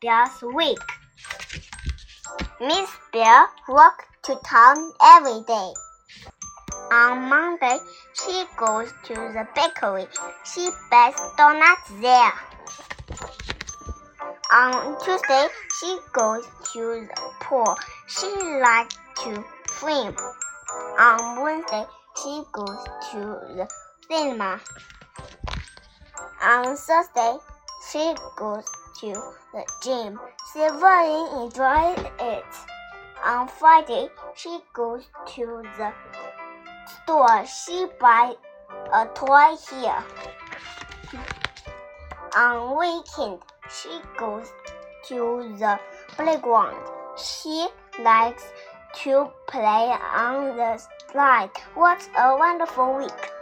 Bear's week. Miss Bear walks to town every day. On Monday, she goes to the bakery. She bakes donuts there. On Tuesday, she goes to the pool. She likes to swim. On Wednesday, she goes to the cinema. On Thursday, she goes to the gym. Really enjoys it. On Friday, she goes to the store. She buys a toy here. On weekend, she goes to the playground. She likes to play on the slide. What a wonderful week!